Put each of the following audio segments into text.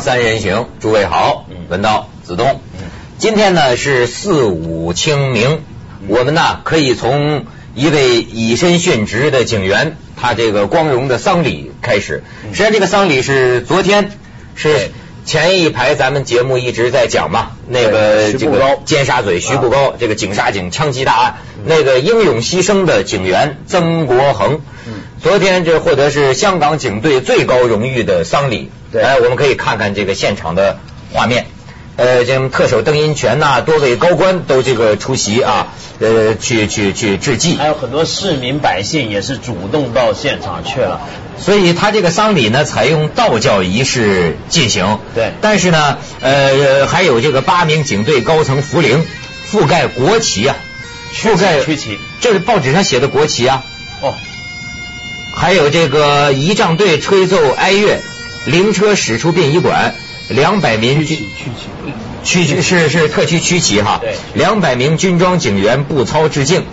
三人行，诸位好，文道子东。今天呢是四五清明，我们呢可以从一位以身殉职的警员，他这个光荣的丧礼开始。实际上这个丧礼是昨天，是前一排咱们节目一直在讲嘛，那个这个尖沙咀徐步高这个警杀警枪击大案，那个英勇牺牲的警员曾国恒。昨天这获得是香港警队最高荣誉的丧礼，对哎，我们可以看看这个现场的画面。呃，这特首邓荫权呐，多位高官都这个出席啊，呃，去去去致祭。还有很多市民百姓也是主动到现场去了。所以他这个丧礼呢，采用道教仪式进行。对。但是呢，呃，还有这个八名警队高层扶灵，覆盖国旗啊，覆盖区旗，这是报纸上写的国旗啊。哦。还有这个仪仗队吹奏哀乐，灵车驶出殡仪馆，两百名区区区是是特区区旗哈，对，两百名军装警员步操致敬。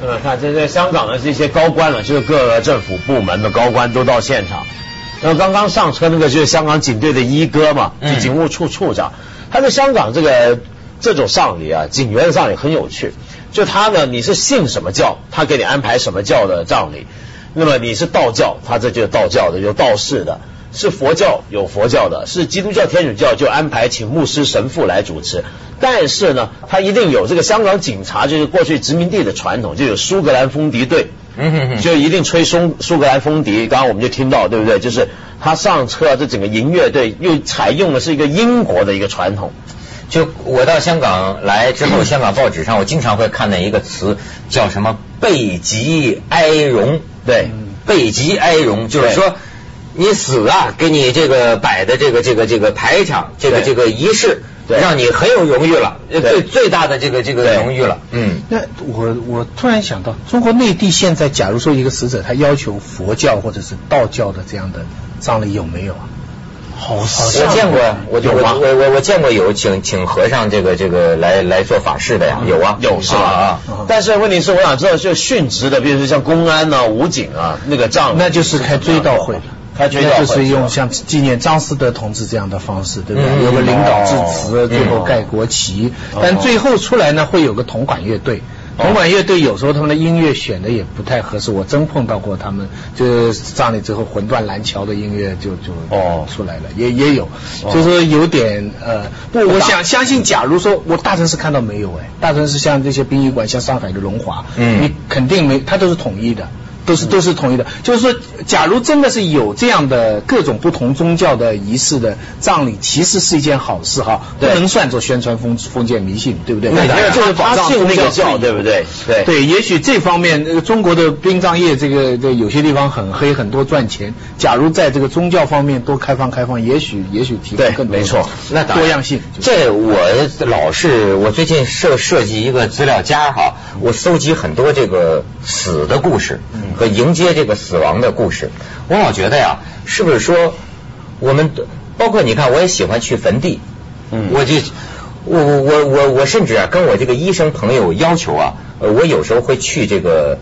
呃，看这在香港的这些高官了，就是各个政府部门的高官都到现场。那刚刚上车那个就是香港警队的一哥嘛，就警务处处长。他在香港这个这种丧礼啊，警员的丧礼很有趣。就他呢，你是信什么教，他给你安排什么教的葬礼。那么你是道教，他这就是道教的，有道士的；是佛教有佛教的；是基督教天主教就安排请牧师神父来主持。但是呢，他一定有这个香港警察，就是过去殖民地的传统，就有苏格兰风笛队，就一定吹苏苏格兰风笛。刚刚我们就听到，对不对？就是他上车，这整个音乐队又采用的是一个英国的一个传统。就我到香港来之后，香港报纸上我经常会看到一个词，叫什么“背极哀荣”。对，背极哀荣，就是说你死啊，给你这个摆的这个这个这个排场，这个这个仪式，让你很有荣誉了，最最大的这个这个荣誉了。嗯，那我我突然想到，中国内地现在，假如说一个死者他要求佛教或者是道教的这样的葬礼有没有啊？好，我见过，我就我我我我见过有请请和尚这个这个来来做法事的呀，有啊。有是吧？啊？但是问题是，我想知道，就殉职的，比如说像公安呐、武警啊，那个葬那就是开追悼会，开追悼会。就是用像纪念张思德同志这样的方式，对不对？有个领导致辞，最后盖国旗，但最后出来呢，会有个铜管乐队。铜管乐队有时候他们的音乐选的也不太合适，我真碰到过他们，就葬礼之后魂断蓝桥的音乐就就哦。出来了，也也有，就是说有点呃不，我想相信，假如说我大城市看到没有哎，大城市像这些殡仪馆，像上海的龙华，嗯，你肯定没，它都是统一的。都是都是统一的，就是说，假如真的是有这样的各种不同宗教的仪式的葬礼，其实是一件好事哈，不能算作宣传封封建迷信，对不对？对，就是保障那个教，对不对？对对，也许这方面，中国的殡葬业这个这有些地方很黑，很多赚钱。假如在这个宗教方面多开放开放，也许也许提供更没错，那多样性。这我老是，我最近设设计一个资料夹哈，我搜集很多这个死的故事。和迎接这个死亡的故事，我老觉得呀，是不是说我们包括你看，我也喜欢去坟地，嗯，我就我我我我甚至啊，跟我这个医生朋友要求啊，呃，我有时候会去这个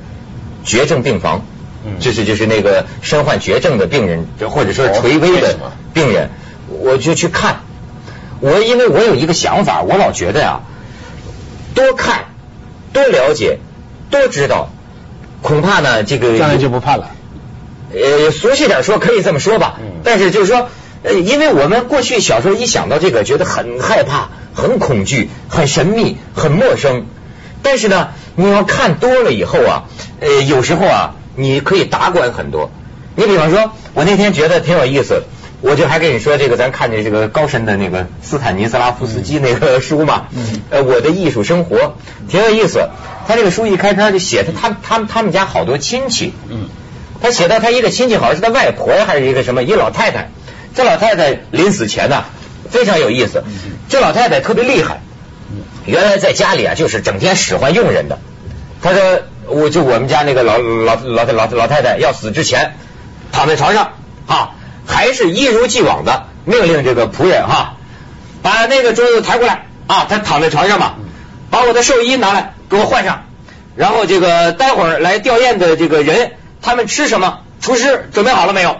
绝症病房，嗯，就是就是那个身患绝症的病人，或者说垂危的病人，我就去看。我因为我有一个想法，我老觉得呀，多看多了解多知道。恐怕呢，这个将来就不怕了。呃，俗气点说，可以这么说吧。但是就是说，呃，因为我们过去小时候一想到这个，觉得很害怕、很恐惧、很神秘、很陌生。但是呢，你要看多了以后啊，呃，有时候啊，你可以达观很多。你比方说，我那天觉得挺有意思。我就还跟你说这个，咱看见这个高深的那个斯坦尼斯拉夫斯基那个书嘛，呃，我的艺术生活挺有意思。他这个书一开篇就写他他他他们家好多亲戚，嗯，他写到他一个亲戚好像是他外婆还是一个什么一老太太，这老太太临死前呢非常有意思，这老太太特别厉害，原来在家里啊就是整天使唤佣人的。他说我就我们家那个老老老老老太太要死之前躺在床上啊。还是一如既往的命令这个仆人哈，把那个桌子抬过来啊，他躺在床上嘛，把我的寿衣拿来给我换上，然后这个待会儿来吊唁的这个人，他们吃什么？厨师准备好了没有？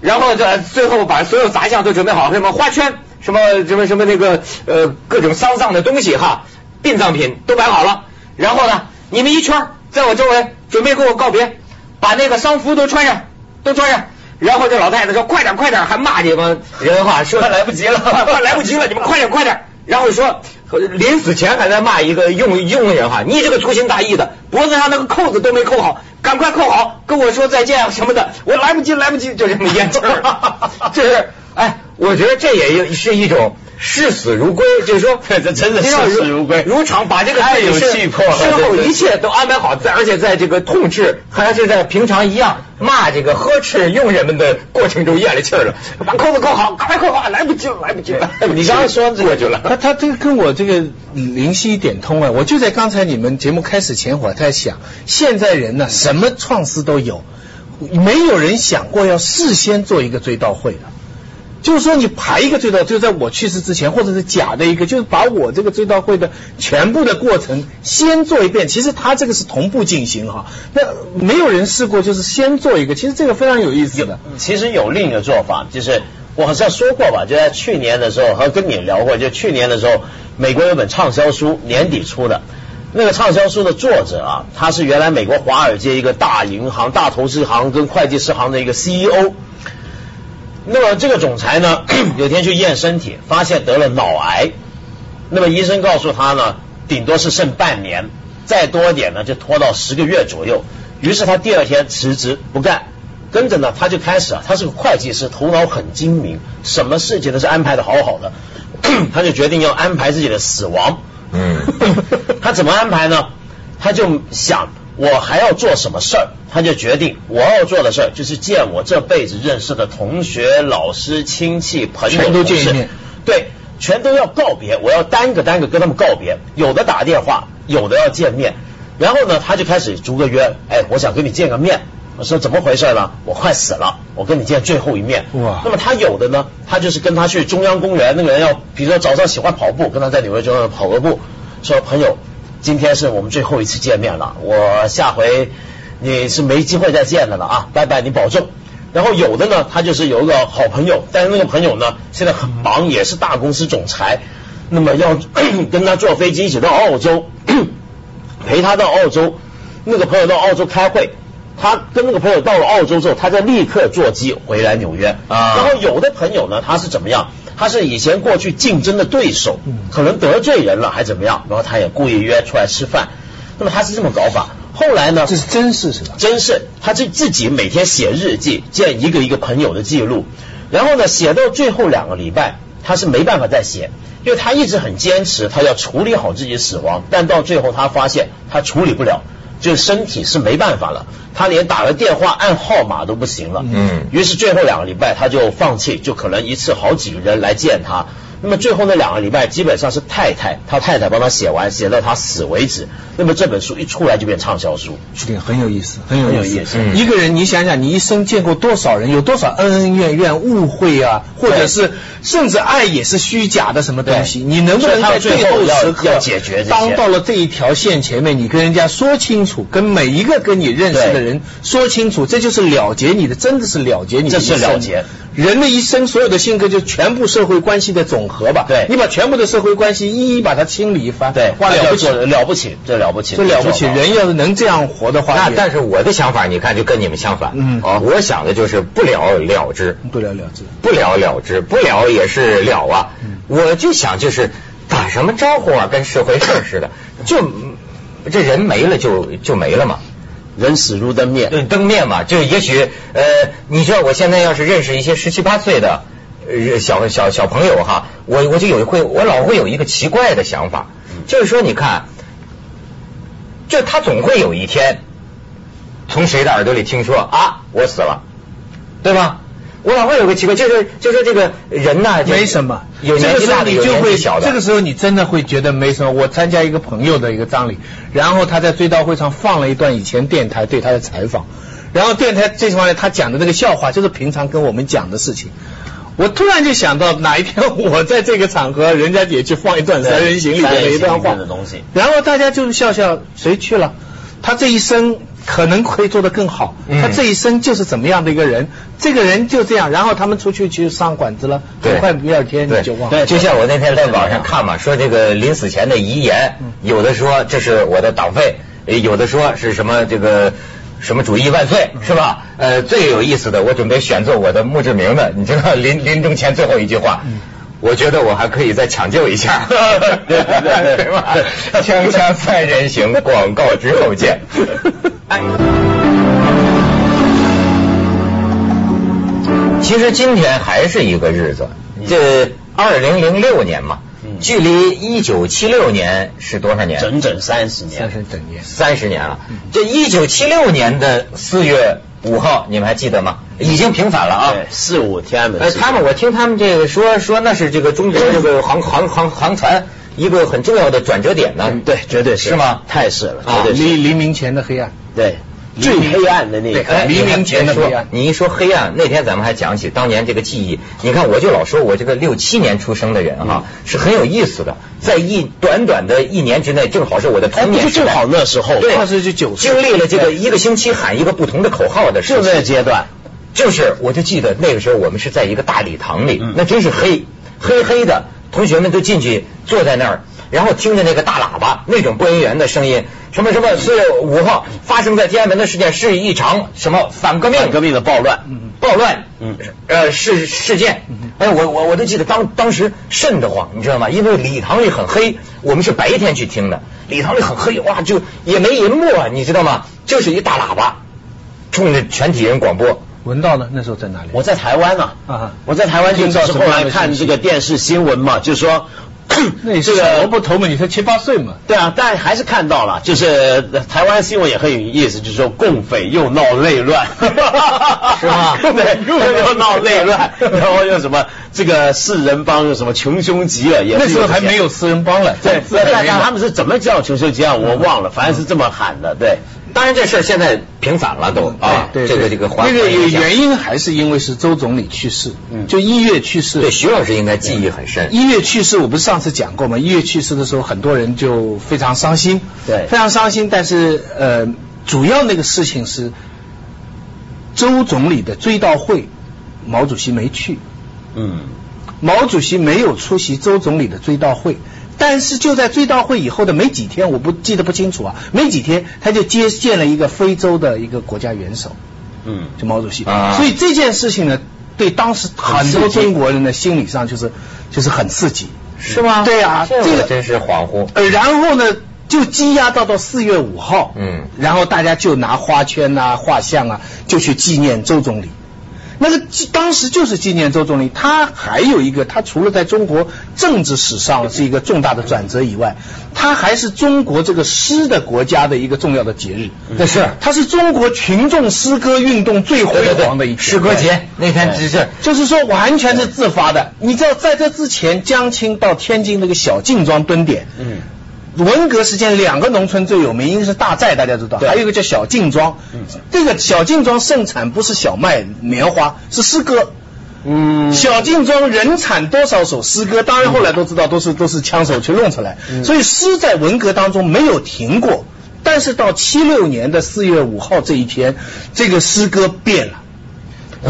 然后这最后把所有杂项都准备好，什么花圈，什么什么什么那个呃各种丧葬的东西哈，殡葬品都摆好了。然后呢，你们一圈在我周围准备跟我告别，把那个丧服都穿上，都穿上。然后这老太太说：“快点，快点！”还骂这帮人话，说来不及了，快来不及了，你们快点，快点！然后说临死前还在骂一个佣佣人话，你这个粗心大意的，脖子上那个扣子都没扣好，赶快扣好，跟我说再见什么的，我来不及，来不及，就这么咽气儿。这是哎，我觉得这也是一种。视死如归，就是说，这真的视死如归，如常把这个太有气魄了，身后一切都安排好，在而且在这个痛斥还是在平常一样骂这个呵斥佣人们的过程中咽了气儿了，把扣子扣好，赶快扣好，来不及了，来不及了。你刚刚说过去了，他他这个跟我这个灵犀一点通啊，我就在刚才你们节目开始前，我在想，现在人呢，什么创思都有，没有人想过要事先做一个追悼会的。就是说，你排一个追悼，就在我去世之前，或者是假的一个，就是把我这个追悼会的全部的过程先做一遍。其实他这个是同步进行哈，那没有人试过，就是先做一个。其实这个非常有意思的。其实有另一个做法，就是我好像说过吧，就在去年的时候和跟你聊过，就去年的时候，美国有本畅销书年底出的，那个畅销书的作者啊，他是原来美国华尔街一个大银行、大投资行跟会计师行的一个 CEO。那么这个总裁呢，有天去验身体，发现得了脑癌。那么医生告诉他呢，顶多是剩半年，再多一点呢就拖到十个月左右。于是他第二天辞职不干，跟着呢他就开始啊，他是个会计师，头脑很精明，什么事情都是安排的好好的。他就决定要安排自己的死亡。嗯，他怎么安排呢？他就想。我还要做什么事儿？他就决定我要做的事儿就是见我这辈子认识的同学、老师、亲戚、朋友，全都见一面。对，全都要告别。我要单个单个跟他们告别，有的打电话，有的要见面。然后呢，他就开始逐个约，哎，我想跟你见个面。我说怎么回事呢？我快死了，我跟你见最后一面。哇！那么他有的呢，他就是跟他去中央公园，那个人要，比如说早上喜欢跑步，跟他在纽约中央跑个步，说朋友。今天是我们最后一次见面了，我下回你是没机会再见的了啊，拜拜，你保重。然后有的呢，他就是有一个好朋友，但是那个朋友呢现在很忙，也是大公司总裁，那么要 跟他坐飞机一起到澳洲，陪他到澳洲。那个朋友到澳洲开会，他跟那个朋友到了澳洲之后，他再立刻坐机回来纽约。啊，然后有的朋友呢，他是怎么样？他是以前过去竞争的对手，可能得罪人了还怎么样，然后他也故意约出来吃饭。那么他是这么搞法。后来呢？这是真事是吧？真事，他就自己每天写日记，见一个一个朋友的记录。然后呢，写到最后两个礼拜，他是没办法再写，因为他一直很坚持，他要处理好自己死亡。但到最后他发现他处理不了。就身体是没办法了，他连打个电话按号码都不行了。嗯，于是最后两个礼拜他就放弃，就可能一次好几个人来见他。那么最后那两个礼拜基本上是太太，他太太帮他写完，写到他死为止。那么这本书一出来就变畅销书，这很有意思，很有意思。一个人，你想想，你一生见过多少人，有多少恩恩怨怨、误会啊，或者是甚至爱也是虚假的什么东西？你能不能在最后时刻要解决？当到了这一条线前面，你跟人家说清楚，跟每一个跟你认识的人说清楚，这就是了结你的，真的是了结你的。这是了结人的一生，所有的性格就全部社会关系的总和吧。对，你把全部的社会关系一一把它清理一番，对，哇，了不起，了不起，这了不起，这了不起。人要是能这样活的话，那但是我的想法，你看就跟你们相反。嗯，我想的就是不了了之，不了了之，不了了之，不了也是了啊。我就想就是打什么招呼啊，跟社会事似的，就这人没了就就没了嘛。人死如灯灭，对灯灭嘛，就也许呃，你知道我现在要是认识一些十七八岁的小小小朋友哈，我我就有会我老会有一个奇怪的想法，就是说你看，就他总会有一天从谁的耳朵里听说啊我死了，对吧？我老会有个奇怪，就是就是这个人呐，没什么，有年纪大的，有年纪小的。这个时候你真的会觉得没什么。我参加一个朋友的一个葬礼，然后他在追悼会上放了一段以前电台对他的采访，然后电台这方面他讲的那个笑话，就是平常跟我们讲的事情。我突然就想到，哪一天我在这个场合，人家也去放一段《三人行》里面的一段话，然后大家就是笑笑，谁去了？他这一生可能可以做得更好。嗯他这一生就是怎么样的一个人，这个人就这样，然后他们出去去上馆子了，很快第二天你就忘了。对就像我那天在网上看嘛，说这个临死前的遗言，有的说这是我的党费，呃有的说是什么这个什么主义万岁，是吧？呃，最有意思的，我准备选做我的墓志铭的，你知道临临终前最后一句话。我觉得我还可以再抢救一下，对吧？锵锵三人行，广告之后见。哎。其实今天还是一个日子，这二零零六年嘛，嗯距离一九七六年是多少年？整整三十年三。十整年。三十年了。这一九七六年的四月五号，你们还记得吗？已经平反了啊。四五天安门呃，他们我听他们这个说说那是这个中国这个航航航航船一个很重要的转折点呢。嗯对，绝对是是吗太是了，啊绝对是。黎黎明前的黑暗。对，最黑暗的那一刻。哎，黎明前的黑暗。你一说黑暗，那天咱们还讲起当年这个记忆。你看，我就老说我这个六七年出生的人哈、是很有意思的，在一短短的一年之内，正好是我的哎，童年就正好那时候，对，那时候就九岁。经历了这个一个星期喊一个不同的口号的时候就那个阶段。就是，我就记得那个时候我们是在一个大礼堂里，嗯。那真是黑黑黑的，同学们都进去坐在那儿，然后听着那个大喇叭那种播音员的声音，什么什么四月五号发生在天安门的事件是一场什么反革命反革命的暴乱。暴乱，嗯呃事事件，哎，我我我都记得当当时瘆得慌，你知道吗？因为礼堂里很黑，我们是白天去听的，礼堂里很黑，哇，就也没银幕啊，你知道吗？就是一大喇叭，冲着全体人广播。闻到呢？那时候在哪里？我在台湾呢、啊我在台湾就到是后来看这个电视新闻嘛，就说 那这个萝个卜头嘛，你才七八岁嘛。对啊，但还是看到了，就是呃台湾新闻也很有意思，就是说共匪又闹内乱，是吗 对，又又闹内乱，然后又什么这个四人帮又什么穷凶极恶，也那时候还没有四人帮了。对，这大家他们是怎么叫穷凶极恶，我忘了，反正是这么喊的，对。当然这事儿现在平反了都啊，对，这个这个那个因原因还是因为是周总理去世，嗯就一月去世。对徐老师应该记忆很深。一月去世，我不是上次讲过吗？一月去世的时候，很多人就非常伤心，对非常伤心。但是呃，主要那个事情是周总理的追悼会，毛主席没去，嗯，毛主席没有出席周总理的追悼会。但是就在追悼会以后的没几天，我不记得不清楚啊，没几天他就接见了一个非洲的一个国家元首，嗯，就毛主席。啊所以这件事情呢，对当时很多中国人的心理上就是就是很刺激，是吗对啊，这这个真是恍惚。呃，然后呢，就积压到到四月五号，嗯然后大家就拿花圈啊、画像啊，就去纪念周总理。那个纪当时就是纪念周总理，他还有一个，他除了在中国政治史上是一个重大的转折以外，他还是中国这个诗的国家的一个重要的节日。那是。他是中国群众诗歌运动最辉煌的一天。诗歌节那天只是就是说完全是自发的。你知道，在这之前，江青到天津那个小静庄蹲点，嗯，文革时间两个农村最有名，一个是大寨，大家知道，还有一个叫小径庄。这个小径庄盛产不是小麦、棉花，是诗歌。嗯小径庄人产多少首诗歌？当然后来都知道都是都是枪手去弄出来，所以诗在文革当中没有停过。但是到七六年的四月五号这一天，这个诗歌变了。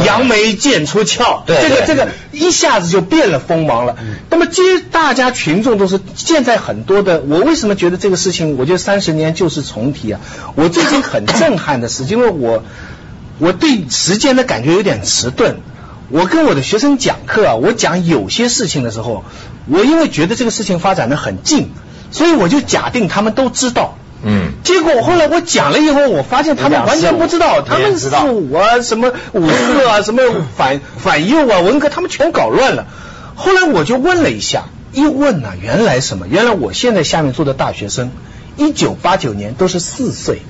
杨梅剑出鞘，对对这个这个一下子就变了锋芒了。那么，接大家群众都是现在很多的，我为什么觉得这个事情，我觉得三十年旧事重提啊？我最近很震撼的是，因为我我对时间的感觉有点迟钝。我跟我的学生讲课啊，我讲有些事情的时候，我因为觉得这个事情发展的很近，所以我就假定他们都知道。嗯，结果后来我讲了以后，我发现他们完全不知道，他们四五啊，什么五四啊，什么反反右啊，文革，他们全搞乱了。后来我就问了一下，一问呢、原来什么？原来我现在下面坐的大学生，一九八九年都是四岁。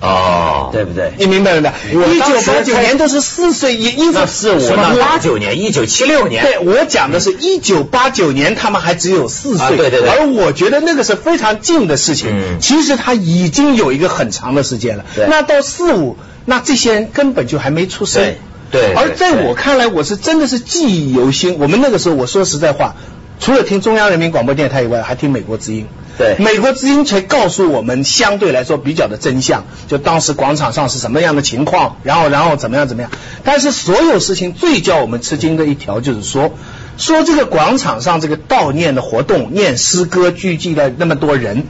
哦，对不对？你明白了没？有一九八九年都是四岁，一一那是我什么八九年、一九七六年，对我讲的是一九八九年，他们还只有四岁、啊对对对而我觉得那个是非常近的事情。嗯其实他已经有一个很长的时间了。对那到四五，那这些人根本就还没出生。对对而在我看来，我是真的是记忆犹新。我们那个时候，我说实在话，除了听中央人民广播电台以外，还听美国之音。对美国之音才告诉我们相对来说比较的真相，就当时广场上是什么样的情况，然后然后怎么样怎么样。但是所有事情最叫我们吃惊的一条就是说，说这个广场上这个悼念的活动，念诗歌聚集了那么多人，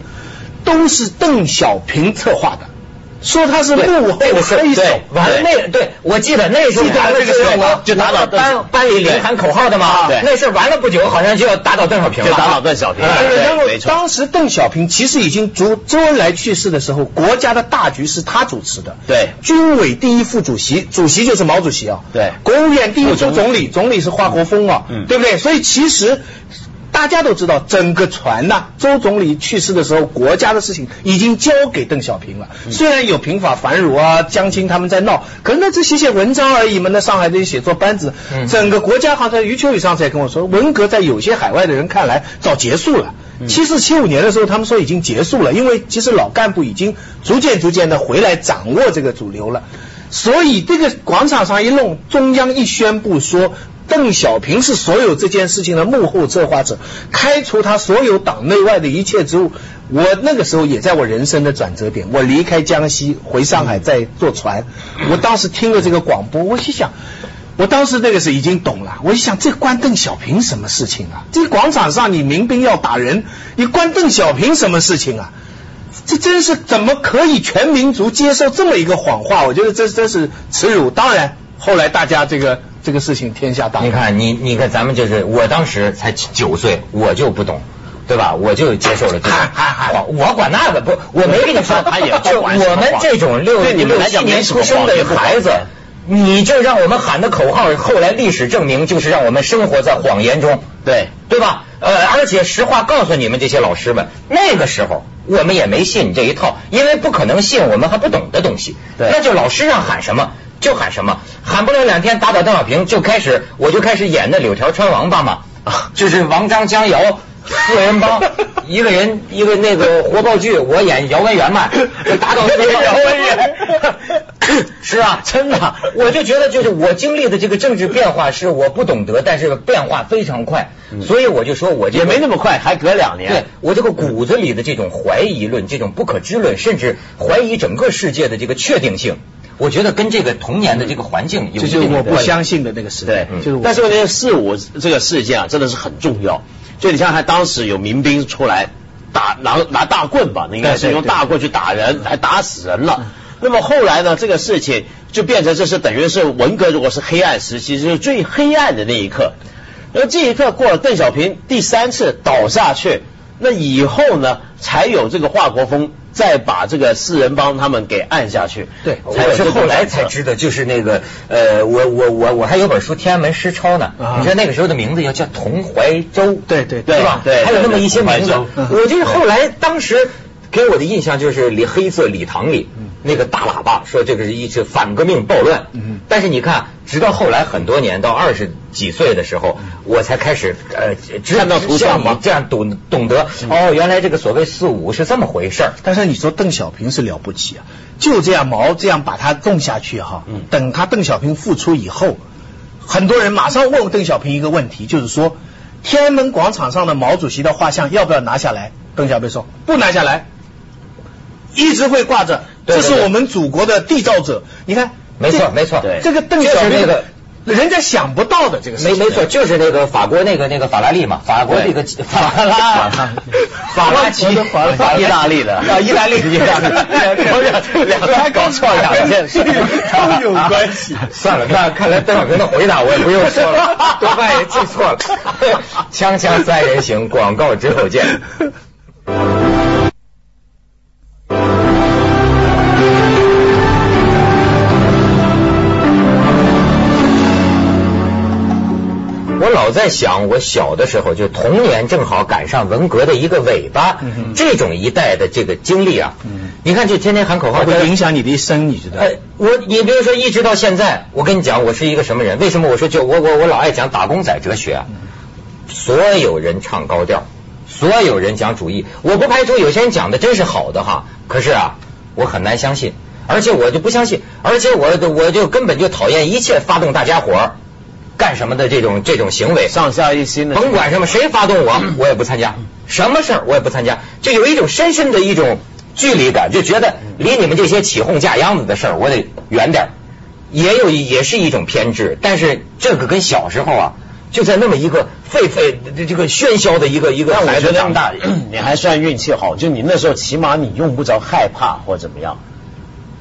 都是邓小平策划的。说他是幕后黑手，对，完了那对我记得那时候就打倒班班里领喊口号的嘛，对那事儿完了不久，好像就要打倒邓小平了，就打倒邓小平哎对然后当时邓小平其实已经周周恩来去世的时候，国家的大局是他主持的。对军委第一副主席，主席就是毛主席啊。对国务院第一副总理，总理是华国锋啊，嗯对不对？所以其实。大家都知道，整个船呐、周总理去世的时候，国家的事情已经交给邓小平了。嗯虽然有平法繁儒啊、江青他们在闹，可是那只写写文章而已嘛。那上海这些写作班子，嗯整个国家好像余秋雨上次也跟我说，文革在有些海外的人看来早结束了。嗯七四七五年的时候，他们说已经结束了，因为其实老干部已经逐渐逐渐的回来掌握这个主流了。所以这个广场上一弄，中央一宣布说邓小平是所有这件事情的幕后策划者，开除他所有党内外的一切职务。我那个时候也在我人生的转折点，我离开江西回上海在坐船，我当时听了这个广播，我心想。我当时那个是已经懂了，我一想，这关邓小平什么事情啊？这广场上你民兵要打人，你关邓小平什么事情啊？这真是怎么可以全民族接受这么一个谎话？我觉得这真是耻辱。当然，后来大家这个这个事情天下大乱。你看，你你看，咱们就是我当时才九岁，我就不懂。对吧？我就接受了这种嗨嗨嗨谎，我管那个不，我没跟你说，他也 不就我们这种六对你们六七年来讲出生的孩子，你就让我们喊的口号，后来历史证明就是让我们生活在谎言中，对对吧？呃，而且实话告诉你们这些老师们，那个时候我们也没信你这一套，因为不可能信我们还不懂的东西。对那就老师让喊什么就喊什么，喊不了两天打倒邓小平，就开始我就开始演那柳条穿王八嘛，就是王张江瑶四人帮，一个人一个那个活报剧，我演姚文元嘛，就打倒那个姚文元。是啊，真的，我就觉得就是我经历的这个政治变化是我不懂得，但是变化非常快，所以我就说我这也没那么快，还隔两对年。我这个骨子里的这种怀疑论，这种不可知论，甚至怀疑整个世界的这个确定性，我觉得跟这个童年的这个环境有这一就是我不相信的那个时代对，，就是但是我觉得四五这个事件啊，真的是很重要。就你像他，当时有民兵出来打拿拿大棍吧，那应该是用大棍去打人，还打死人了。那么后来呢，这个事情就变成这是等于是文革，如果是黑暗时期，就是最黑暗的那一刻。那这一刻过了，邓小平第三次倒下去，那以后呢，才有这个华国锋再把这个四人帮他们给按下去。对我是后来才知道，就是那个呃，我我我我还有本书《天安门诗抄》呢。啊你知道那个时候的名字要叫童怀洲，对对对吧？对还有那么一些名字我就是后来当时给我的印象就是礼黑色礼堂里那个大喇叭说这个是一次反革命暴乱嗯。但是你看，直到后来很多年到二十几岁的时候，我才开始呃知看到图像你这样懂懂得哦，原来这个所谓四五是这么回事儿。但是你说邓小平是了不起啊，就这样毛这样把他种下去哈，嗯等他邓小平复出以后，很多人马上问邓小平一个问题，就是说天安门广场上的毛主席的画像要不要拿下来？邓小平说不拿下来，一直会挂着，这是我们祖国的缔造者。你看，没错没错。这个邓小平那个人家想不到的这个事情，没没错，就是那个法国那个那个法拉利嘛，法国那个法拉法拉奇。法拉意大利的。啊，意大利。意大利，不是两个还搞错两件事 都有关系。算了，那看来邓小平的回答我也不用说了，多半也记错了。锵锵三人行，广告之后见。老在想，我小的时候就童年正好赶上文革的一个尾巴，嗯这种一代的这个经历啊，嗯你看就天天喊口号，会影响你的一生，你知道？呃，我你比如说一直到现在，我跟你讲，我是一个什么人？为什么我说就我我我老爱讲打工仔哲学啊？所有人唱高调，所有人讲主义，我不排除有些人讲的真是好的哈，可是啊，我很难相信，而且我就不相信，而且我我就根本就讨厌一切发动大家伙儿干什么的这种这种行为，上下一心的。甭管什么谁发动我，我也不参加。什么事儿我也不参加，就有一种深深的一种距离感，就觉得离你们这些起哄架秧子的事儿我得远点儿。也有也是一种偏执，但是这个跟小时候啊，就在那么一个沸沸这个喧嚣的一个一个孩子长大，你还算运气好，就你那时候起码你用不着害怕或怎么样，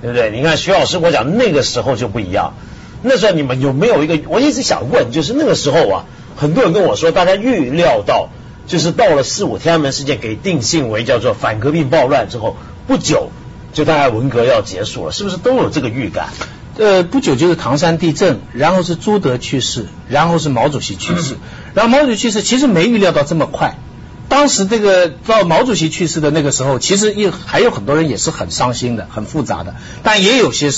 对不对？你看徐老师，我讲那个时候就不一样，那时候你们有没有一个？我一直想问，就是那个时候啊，很多人跟我说，大家预料到，就是到了四五天安门事件给定性为叫做反革命暴乱之后，不久就大概文革要结束了，是不是都有这个预感？呃，不久就是唐山地震，然后是朱德去世，然后是毛主席去世，然后毛主席去世，其实没预料到这么快。当时这个到毛主席去世的那个时候，其实也还有很多人也是很伤心的，很复杂的。但也有些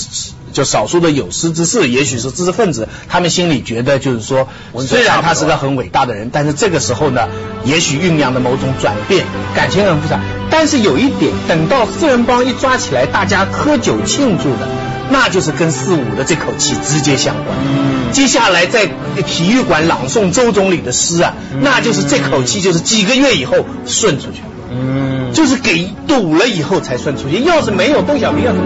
就少数的有识之士，也许是知识分子，他们心里觉得就是说，虽然他是个很伟大的人，但是这个时候呢，也许酝酿的某种转变，感情很复杂。但是有一点，等到四人帮一抓起来，大家喝酒庆祝的。那就是跟四五的这口气直接相关。接下来在体育馆朗诵周总理的诗啊，那就是这口气，就是几个月以后顺出去。嗯，就是给堵了以后才顺出去。要是没有邓小平要是。